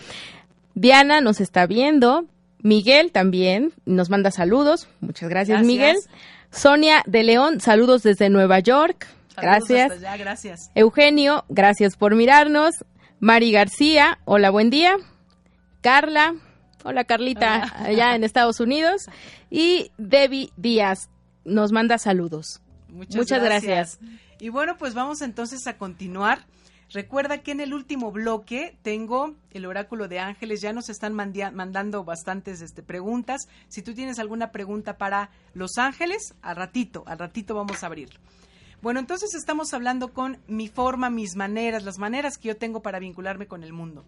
Diana nos está viendo, Miguel también nos manda saludos. Muchas gracias, Miguel. Sonia de León, saludos desde Nueva York. Gracias. gracias. Eugenio, gracias por mirarnos. Mari García, hola, buen día. Carla, hola Carlita, allá en Estados Unidos. Y Debbie Díaz nos manda saludos. Muchas, gracias. Y bueno, pues vamos entonces a continuar Recuerda que en el último bloque tengo el oráculo de ángeles, ya nos están mandando bastantes este, preguntas. Si tú tienes alguna pregunta para los ángeles, al ratito, al ratito vamos a abrirlo. Bueno, entonces estamos hablando con mi forma, mis maneras, las maneras que yo tengo para vincularme con el mundo.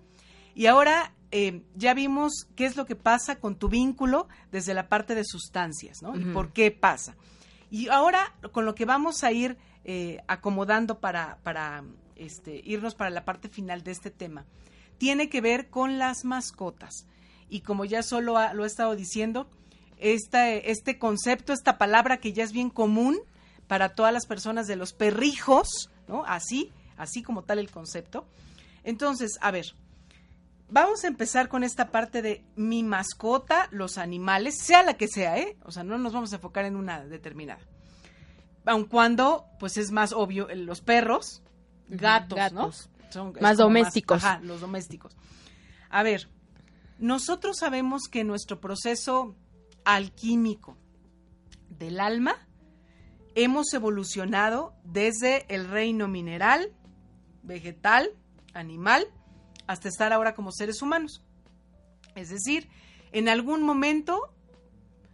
Y ahora eh, ya vimos qué es lo que pasa con tu vínculo desde la parte de sustancias, ¿no? Y por qué pasa. Y ahora con lo que vamos a ir eh, acomodando para, para este, irnos para la parte final de este tema, tiene que ver con las mascotas. Y como ya solo lo he estado diciendo, este concepto, esta palabra que ya es bien común para todas las personas de los perrijos, ¿no? Así, así como tal el concepto. Entonces, a ver, vamos a empezar con esta parte de mi mascota, los animales, sea la que sea, ¿eh? O sea, no nos vamos a enfocar en una determinada. Aun cuando, pues es más obvio, los perros, gatos, ¿no? Son, más domésticos. ajá, los domésticos. A ver, nosotros sabemos que nuestro proceso alquímico del alma hemos evolucionado desde el reino mineral, vegetal, animal, hasta estar ahora como seres humanos. Es decir, en algún momento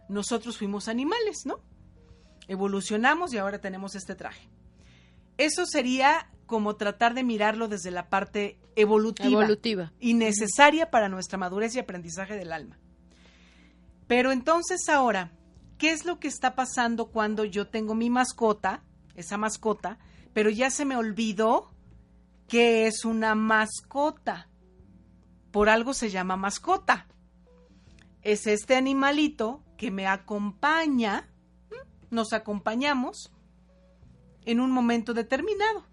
nosotros fuimos animales, ¿no? Evolucionamos y ahora tenemos este traje. Eso sería como tratar de mirarlo desde la parte evolutiva, evolutiva. y necesaria para nuestra madurez y aprendizaje del alma. Pero entonces ahora, ¿qué es lo que está pasando cuando yo tengo mi mascota, esa mascota, pero ya se me olvidó que es una mascota. Por algo se llama mascota. Es este animalito que me acompaña, nos acompañamos en un momento determinado.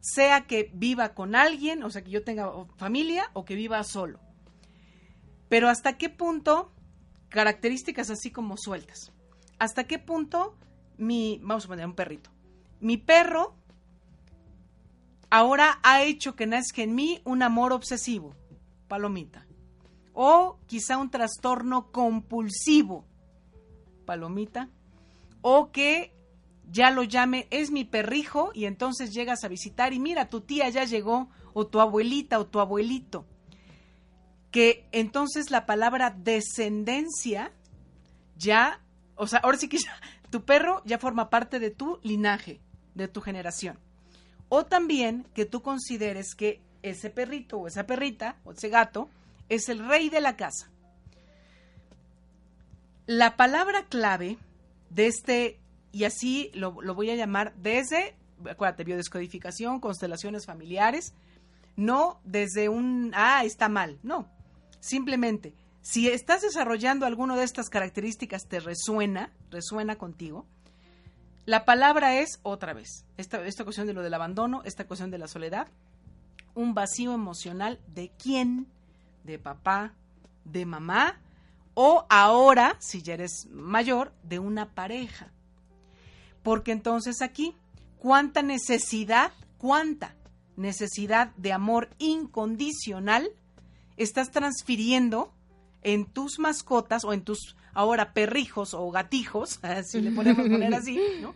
Sea que viva con alguien, o sea, que yo tenga familia o que viva solo. Pero hasta qué punto, características así como sueltas. ¿Hasta qué punto mi, vamos a poner un perrito, mi perro ahora ha hecho que nazca en mí un amor obsesivo, palomita. O quizá un trastorno compulsivo, palomita. O que ya lo llame, es mi perrijo, y entonces llegas a visitar y mira, tu tía ya llegó, o tu abuelita, o tu abuelito. Que entonces la palabra descendencia ya, o sea, ahora sí que tu perro ya forma parte de tu linaje, de tu generación. O también que tú consideres que ese perrito o esa perrita o ese gato es el rey de la casa. La palabra clave de este, y así lo, voy a llamar desde, acuérdate, biodescodificación, constelaciones familiares, no desde un, ah, está mal, no. Simplemente, si estás desarrollando alguna de estas características, te resuena, resuena contigo, la palabra es otra vez, esta, esta cuestión de lo del abandono, esta cuestión de la soledad, un vacío emocional de quién, de papá, de mamá, o ahora, si ya eres mayor, de una pareja. Porque entonces aquí, ¿cuánta necesidad, cuánta necesidad de amor incondicional estás transfiriendo en tus mascotas o en tus ahora perrijos o gatijos, si le podemos poner así, ¿no?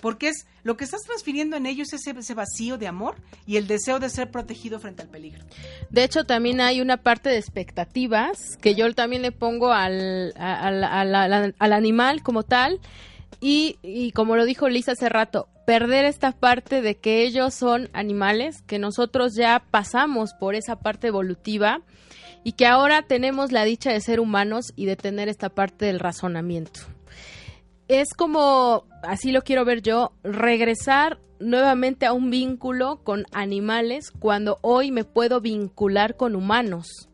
Porque es lo que estás transfiriendo en ellos es ese, vacío de amor y el deseo de ser protegido frente al peligro. De hecho, también hay una parte de expectativas que yo también le pongo al, al, animal como tal. Y, y, como lo dijo Lisa hace rato, perder esta parte de que ellos son animales, que nosotros ya pasamos por esa parte evolutiva y que ahora tenemos la dicha de ser humanos y de tener esta parte del razonamiento. Es como, así lo quiero ver yo, regresar nuevamente a un vínculo con animales cuando hoy me puedo vincular con humanos.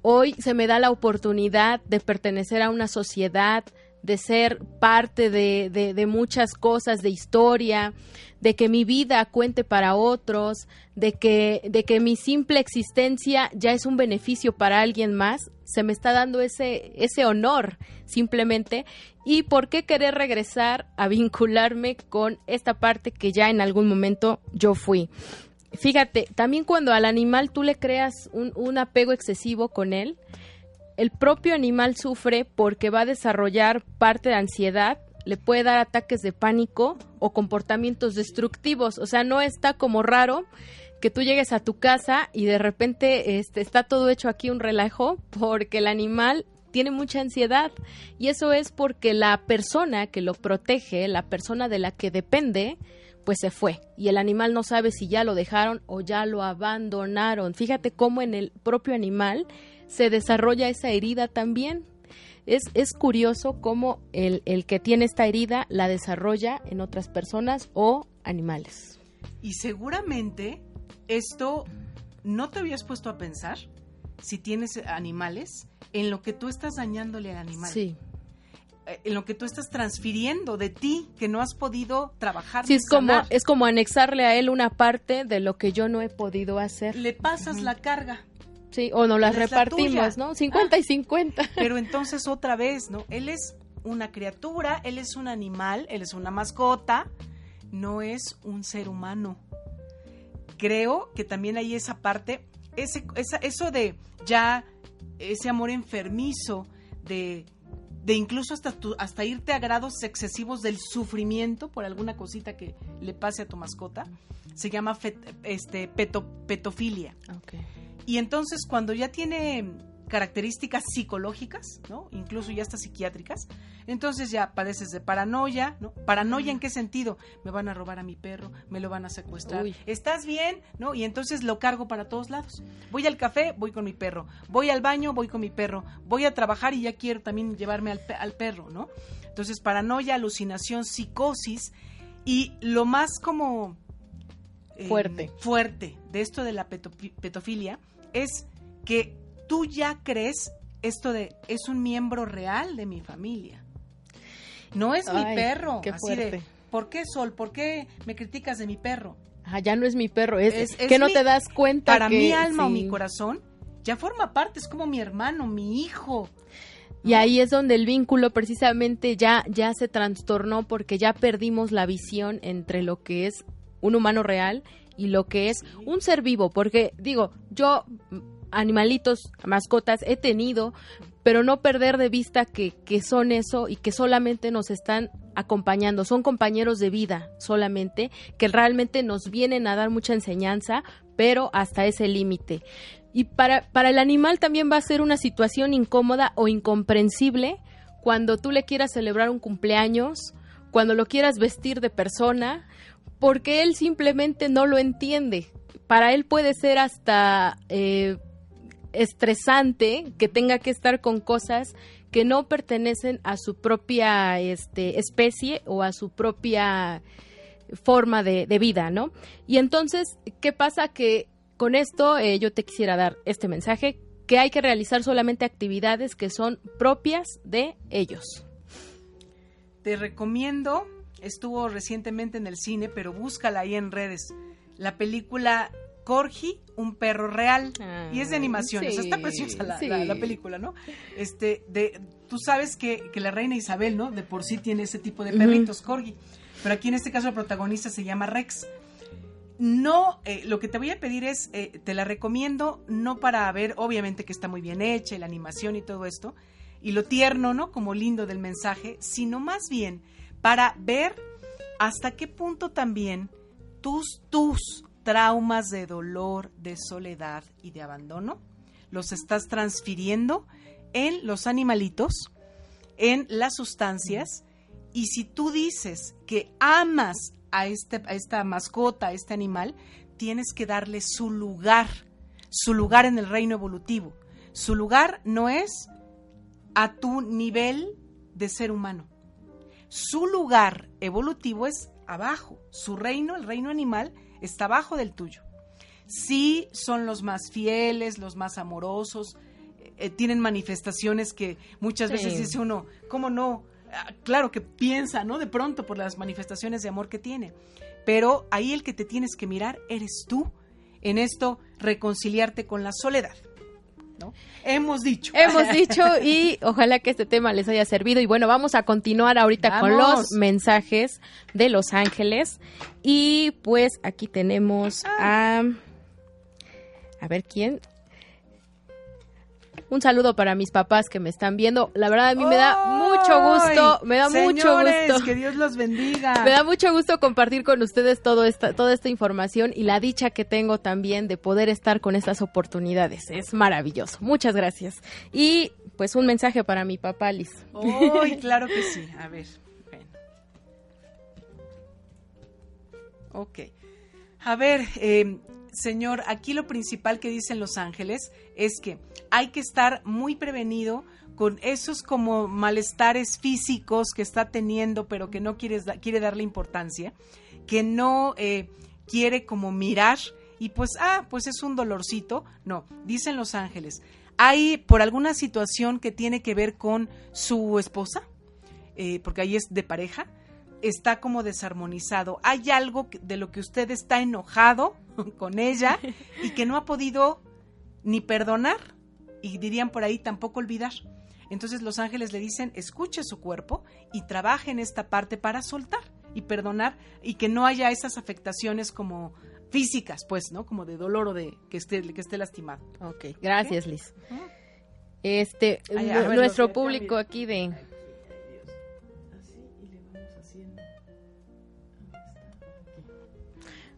Hoy se me da la oportunidad de pertenecer a una sociedad, de ser parte de, de, muchas cosas, de historia, de que mi vida cuente para otros, de que, de que mi simple existencia ya es un beneficio para alguien más, se me está dando ese, ese honor simplemente. ¿Y por qué querer regresar a vincularme con esta parte que ya en algún momento yo fui? Fíjate, también cuando al animal tú le creas un, un apego excesivo con él, el propio animal sufre porque va a desarrollar parte de ansiedad, le puede dar ataques de pánico o comportamientos destructivos. O sea, no está como raro que tú llegues a tu casa y de repente este, está todo hecho aquí un relajo porque el animal tiene mucha ansiedad y eso es porque la persona que lo protege, la persona de la que depende, pues se fue y el animal no sabe si ya lo dejaron o ya lo abandonaron. Fíjate cómo en el propio animal se desarrolla esa herida también. Es, es curioso cómo el, el que tiene esta herida la desarrolla en otras personas o animales. Y seguramente esto no te habías puesto a pensar si tienes animales en lo que tú estás dañándole al animal. Sí. Eh, En lo que tú estás transfiriendo de ti que no has podido trabajar. Sí, es como, es como anexarle a él una parte de lo que yo no he podido hacer. le pasas la carga. Sí, o nos las Él es la repartimos. ¿no? 50 y 50. Pero entonces otra vez, ¿no? Él es una criatura, él es un animal, él es una mascota, no es un ser humano. Creo que también hay esa parte, ese, esa- eso de ya ese amor enfermizo, de, de incluso hasta, tu- hasta irte a grados excesivos del sufrimiento por alguna cosita que le pase a tu mascota, se llama fet- este, peto- petofilia. Y entonces cuando ya tiene características psicológicas, ¿no? Incluso ya hasta psiquiátricas, entonces ya padeces de paranoia, ¿no? Paranoia en qué sentido? Me van a robar a mi perro, me lo van a secuestrar. Uy. ¿Estás bien? ¿No? Y entonces lo cargo para todos lados. Voy al café, voy con mi perro. Voy al baño, voy con mi perro. Voy a trabajar y ya quiero también llevarme al, pe- al perro, ¿no? Entonces paranoia, alucinación, psicosis y lo más como eh, Fuerte. fuerte de esto de la peto- petofilia es que tú ya crees esto de es un miembro real de mi familia. No es mi perro. qué así de, fuerte. ¿por qué Sol? ¿Por qué me criticas de mi perro? Ah, ya no es mi perro, es, Es- es que no mi- te das cuenta Para que- mi alma o mi corazón ya forma parte, es como mi hermano, mi hijo. Y ahí es donde el vínculo precisamente ya, ya se trastornó porque ya perdimos la visión entre lo que es un humano real y lo que es un ser vivo. Porque digo, yo animalitos, mascotas he tenido, pero no perder de vista que, que son eso y que solamente nos están acompañando, son compañeros de vida solamente, que realmente nos vienen a dar mucha enseñanza, pero hasta ese límite. Y para, para el animal también va a ser una situación incómoda o incomprensible cuando tú le quieras celebrar un cumpleaños, cuando lo quieras vestir de persona, porque él simplemente no lo entiende. Para él puede ser hasta eh, estresante que tenga que estar con cosas que no pertenecen a su propia este, especie o a su propia forma de, vida, ¿no? Y entonces, ¿qué pasa? Que con esto eh, yo te quisiera dar este mensaje, que hay que realizar solamente actividades que son propias de ellos. Te recomiendo, estuvo recientemente en el cine, pero búscala ahí en redes, la película Corgi, un perro real. y es de animación, o sea, está preciosa la, sí. la- la película, ¿no? Este, de, tú sabes que, que la reina Isabel, ¿no? De por sí tiene ese tipo de perritos, Corgi. Pero aquí en este caso el protagonista se llama Rex. No, eh, lo que te voy a pedir es, eh, te la recomiendo, no para ver, obviamente que está muy bien hecha, y la animación y todo esto, y lo tierno, ¿no? Como lindo del mensaje, sino más bien para ver hasta qué punto también tus, tus traumas de dolor, de soledad y de abandono los estás transfiriendo en los animalitos, en las sustancias, y si tú dices que amas a, este, a esta mascota, a este animal, tienes que darle su lugar, su lugar en el reino evolutivo. Su lugar no es a tu nivel de ser humano. Su lugar evolutivo es abajo. Su reino, el reino animal, está abajo del tuyo. Sí son los más fieles, los más amorosos, eh, tienen manifestaciones que muchas Sí. veces dice uno, ¿cómo no? Ah, claro que piensa, ¿no? De pronto por las manifestaciones de amor que tiene. Pero ahí el que te tienes que mirar eres tú. En esto, reconciliarte con la soledad. ¿No? Hemos dicho. Hemos dicho y ojalá que este tema les haya servido. Y bueno, vamos a continuar ahorita con los mensajes de Los Ángeles. Y pues aquí tenemos a... A ver quién. Un saludo para mis papás que me están viendo. La verdad a mí me da mucho gusto, me da mucho gusto. Que Dios los bendiga. Me da mucho gusto compartir con ustedes todo esta, toda esta información y la dicha que tengo también de poder estar con estas oportunidades. Es maravilloso. Muchas gracias. Y pues un mensaje para mi papá, Liz. Uy, claro que sí. A ver. bueno. Ok. A ver, eh, señor, aquí lo principal que dicen los ángeles es que hay que estar muy prevenido con esos como malestares físicos que está teniendo, pero que no quiere, quiere darle importancia, que no eh, quiere como mirar y pues, ah, pues es un dolorcito. No, dicen los ángeles. Hay por alguna situación que tiene que ver con su esposa, eh, porque ahí es de pareja, está como desarmonizado. Hay algo de lo que usted está enojado con ella y que no ha podido ni perdonar y dirían por ahí tampoco olvidar. Entonces los ángeles le dicen, escuche su cuerpo y trabaje en esta parte para soltar y perdonar y que no haya esas afectaciones como físicas, pues, ¿no? Como de dolor o de que esté, que esté lastimado. Ok, gracias Liz. Este, nuestro público aquí de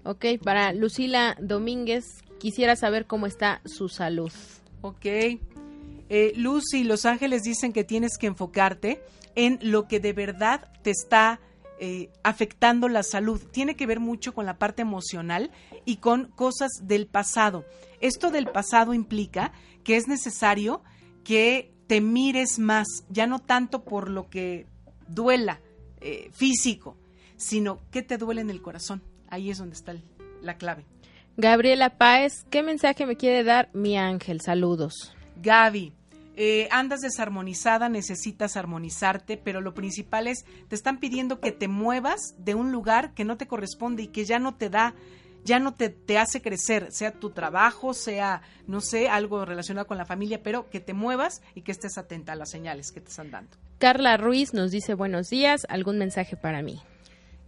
Ok, para Lucila Domínguez, quisiera saber cómo está su salud. Ok. Eh, Lucy, Los Ángeles dicen que tienes que enfocarte en lo que de verdad te está eh, afectando la salud. Tiene que ver mucho con la parte emocional y con cosas del pasado. Esto del pasado implica que es necesario que te mires más, ya no tanto por lo que duela eh, físico, sino que te duele en el corazón Ahí es donde está la clave. Gabriela Páez, ¿qué mensaje me quiere dar mi ángel? Saludos. Gaby, eh, andas desarmonizada, necesitas armonizarte, pero lo principal es, te están pidiendo que te muevas de un lugar que no te corresponde y que ya no te da, ya no te, te hace crecer, sea tu trabajo, sea, no sé, algo relacionado con la familia, pero que te muevas y que estés atenta a las señales que te están dando. Carla Ruiz nos dice buenos días, ¿algún mensaje para mí?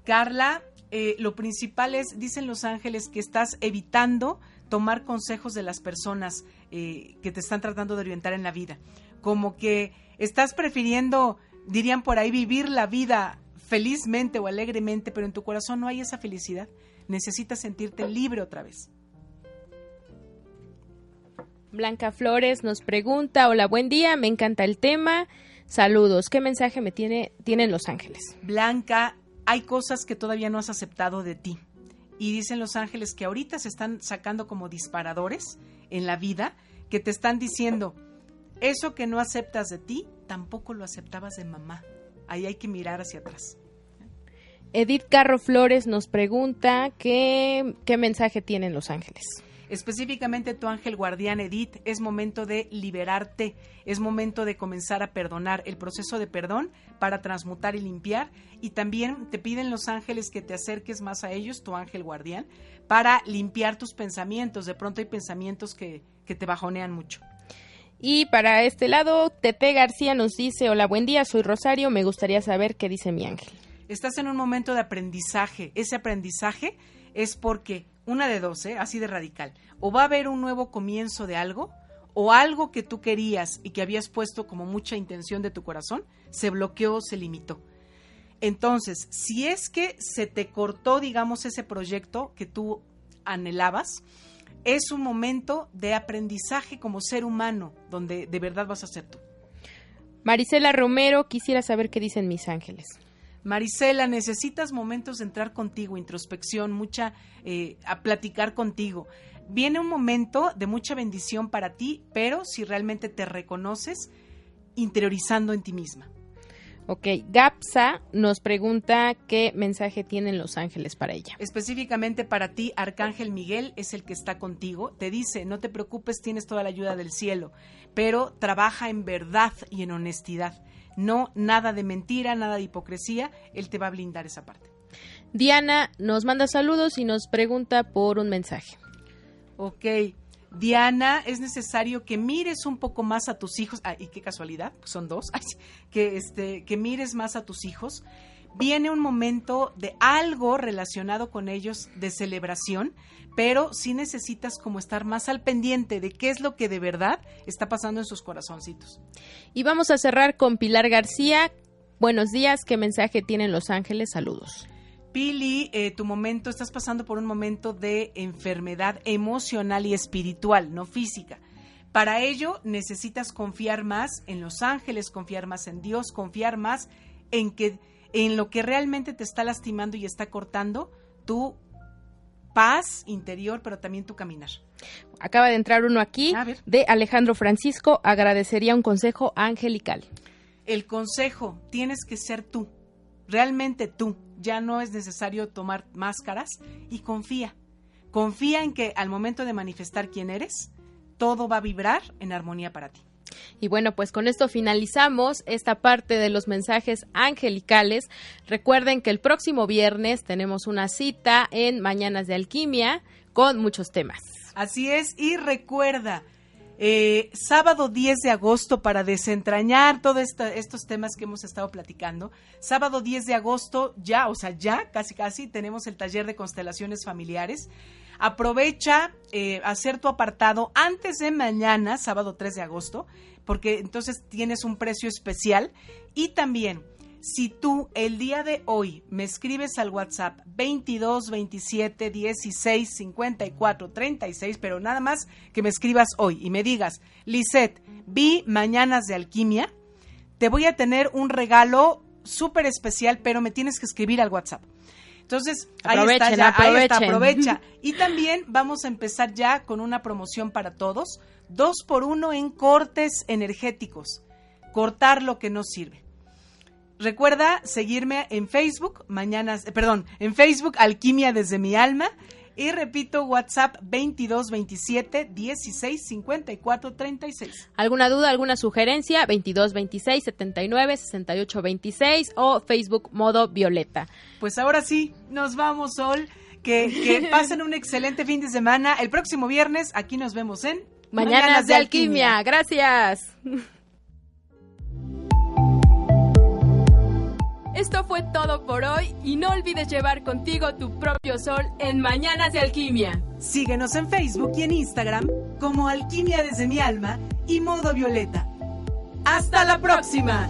Carla, eh, lo principal es, dicen los ángeles, que estás evitando tomar consejos de las personas eh, que te están tratando de orientar en la vida. Como que estás prefiriendo, dirían por ahí, vivir la vida felizmente o alegremente, pero en tu corazón no hay esa felicidad. Necesitas sentirte libre otra vez. Blanca Flores nos pregunta, hola, buen día, me encanta el tema. Saludos, ¿qué mensaje me tiene, tienen los ángeles? Blanca, hay cosas que todavía no has aceptado de ti. Y dicen los ángeles que ahorita se están sacando como disparadores en la vida, que te están diciendo, eso que no aceptas de ti, tampoco lo aceptabas de mamá. Ahí hay que mirar hacia atrás. Edith Carro Flores nos pregunta qué, qué mensaje tienen los ángeles. Específicamente tu ángel guardián Edith, es momento de liberarte, es momento de comenzar a perdonar, el proceso de perdón para transmutar y limpiar. Y también te piden los ángeles que te acerques más a ellos, tu ángel guardián, para limpiar tus pensamientos. De pronto hay pensamientos que, que te bajonean mucho. Y para este lado, Tete García nos dice, hola, buen día, soy Rosario, me gustaría saber qué dice mi ángel. Estás en un momento de aprendizaje. Ese aprendizaje es porque una de dos, ¿eh? así de radical. O va a haber un nuevo comienzo de algo, o algo que tú querías y que habías puesto como mucha intención de tu corazón, se bloqueó, se limitó. Entonces, si es que se te cortó, digamos, ese proyecto que tú anhelabas, es un momento de aprendizaje como ser humano, donde de verdad vas a ser tú. Marisela Romero, quisiera saber qué dicen mis ángeles. Marisela, necesitas momentos de entrar contigo, introspección, mucha, eh, a platicar contigo. Viene un momento de mucha bendición para ti, pero si realmente te reconoces interiorizando en ti misma. Ok, Gapsa nos pregunta qué mensaje tienen los ángeles para ella. Específicamente para ti, Arcángel Miguel es el que está contigo. Te dice, no te preocupes, tienes toda la ayuda del cielo, pero trabaja en verdad y en honestidad no nada de mentira, nada de hipocresía, él te va a blindar esa parte. Diana nos manda saludos y nos pregunta por un mensaje. Ok, Diana, es necesario que mires un poco más a tus hijos, ah, y qué casualidad, son dos, que, este, que mires más a tus hijos. Viene un momento de algo relacionado con ellos de celebración, pero sí necesitas como estar más al pendiente de qué es lo que de verdad está pasando en sus corazoncitos. Y vamos a cerrar con Pilar García. Buenos días, ¿qué mensaje tienen Los Ángeles? Saludos. Pili, eh, tu momento, estás pasando por un momento de enfermedad emocional y espiritual, no física. Para ello necesitas confiar más en los ángeles, confiar más en Dios, confiar más en que en lo que realmente te está lastimando y está cortando, tú paz interior, pero también tu caminar. Acaba de entrar uno aquí de Alejandro Francisco. Agradecería un consejo angelical. El consejo, tienes que ser tú, realmente tú. Ya no es necesario tomar máscaras y confía. Confía en que al momento de manifestar quién eres, todo va a vibrar en armonía para ti. Y bueno, pues con esto finalizamos esta parte de los mensajes angelicales. Recuerden que el próximo viernes tenemos una cita en Mañanas de Alquimia con muchos temas. Así es, y recuerda, eh, sábado 10 de agosto para desentrañar todos estos temas que hemos estado platicando. Sábado 10 de agosto ya, o sea, ya casi casi tenemos el taller de constelaciones familiares. Aprovecha eh, hacer tu apartado antes de mañana, sábado 3 de agosto, porque entonces tienes un precio especial. Y también, si tú el día de hoy me escribes al WhatsApp 22 27 16 54 36, pero nada más que me escribas hoy y me digas, Lisette, vi Mañanas de Alquimia, te voy a tener un regalo súper especial, pero me tienes que escribir al WhatsApp. Entonces, ahí está, ya, ahí está, aprovecha. Y también vamos a empezar ya con una promoción para todos, dos por uno en cortes energéticos, cortar lo que no sirve. Recuerda seguirme en Facebook, mañanas, eh, perdón, en Facebook Alquimia desde mi alma y repito, WhatsApp 22 27 16 54 36. ¿Alguna duda, alguna sugerencia? 22 26 79 68 26 o Facebook modo violeta. Pues ahora sí, nos vamos, Sol. Que, que pasen un excelente fin de semana. El próximo viernes aquí nos vemos en Mañanas, de, Alquimia. Gracias. Esto fue todo por hoy y no olvides llevar contigo tu propio sol en Mañanas de Alquimia. Síguenos en Facebook y en Instagram como Alquimia desde mi alma y Modo Violeta. ¡Hasta la próxima!